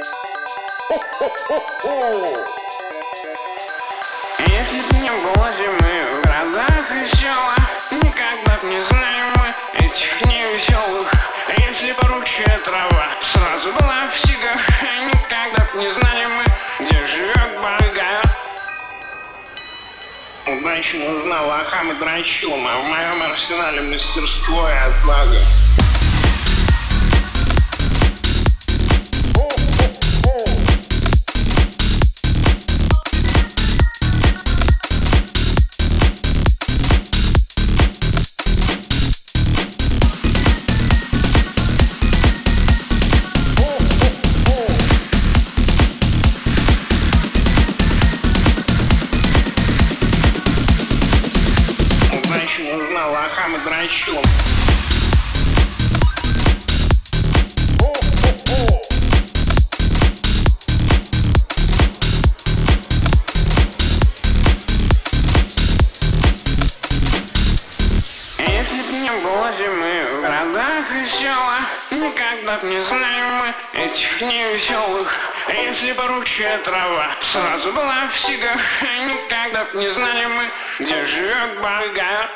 Если б не было зимы в и селах Никогда б не знали мы этих невеселых. Если поручая трава сразу была в Никогда б не знали мы, где живет бога Удача нужна лохам и драчун А в моем арсенале мастерство и отвага Драчун Если б не было зимы городах и селах Никогда б не знали мы этих невеселых. Если поручая трава сразу была в сигах Никогда б не знали мы, где живет бога